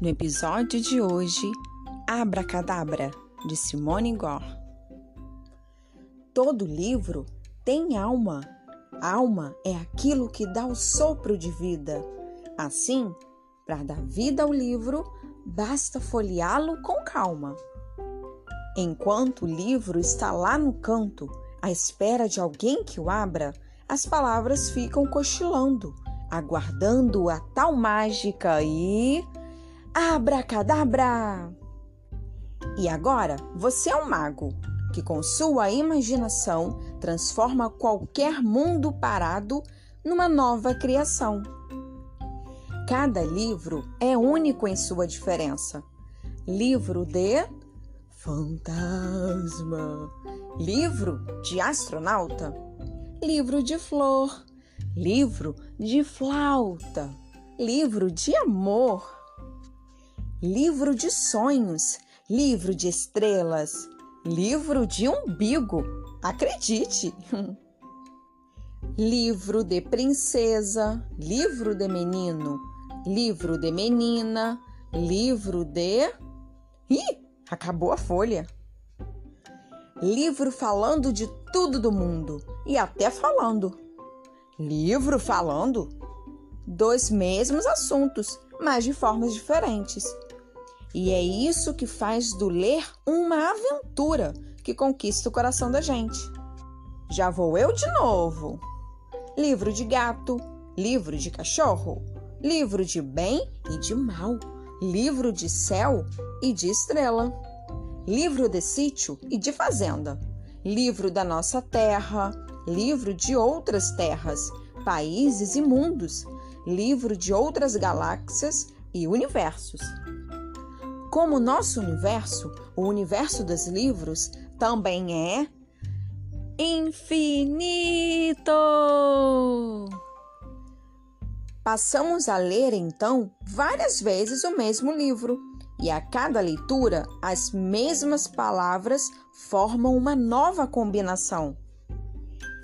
No episódio de hoje, Abracadabra, de Simone Gore. Todo livro tem alma. Alma é aquilo que dá o sopro de vida. Assim, para dar vida ao livro, basta folheá-lo com calma. Enquanto o livro está lá no canto, à espera de alguém que o abra, as palavras ficam cochilando, aguardando a tal mágica e Abracadabra! E agora, você é um mago que, com sua imaginação, transforma qualquer mundo parado numa nova criação. Cada livro é único em sua diferença. Livro de fantasma, livro de astronauta, livro de flor, livro de flauta, livro de amor livro de sonhos, livro de estrelas, livro de umbigo, acredite! livro de princesa, livro de menino, livro de menina, livro de. Ih, acabou a folha! Livro falando de tudo do mundo e até falando. Livro falando dos mesmos assuntos, mas de formas diferentes. E é isso que faz do ler uma aventura que conquista o coração da gente. Já vou eu de novo. Livro de gato, livro de cachorro, livro de bem e de mal, livro de céu e de estrela, livro de sítio e de fazenda, livro da nossa terra, livro de outras terras, países e mundos, livro de outras galáxias e universos. Como nosso universo, o universo dos livros, também é infinito. Passamos a ler então várias vezes o mesmo livro, e a cada leitura as mesmas palavras formam uma nova combinação.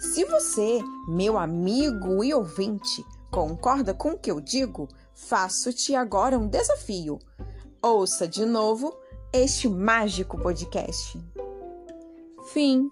Se você, meu amigo e ouvinte, concorda com o que eu digo, faço-te agora um desafio. Ouça de novo este mágico podcast. Fim.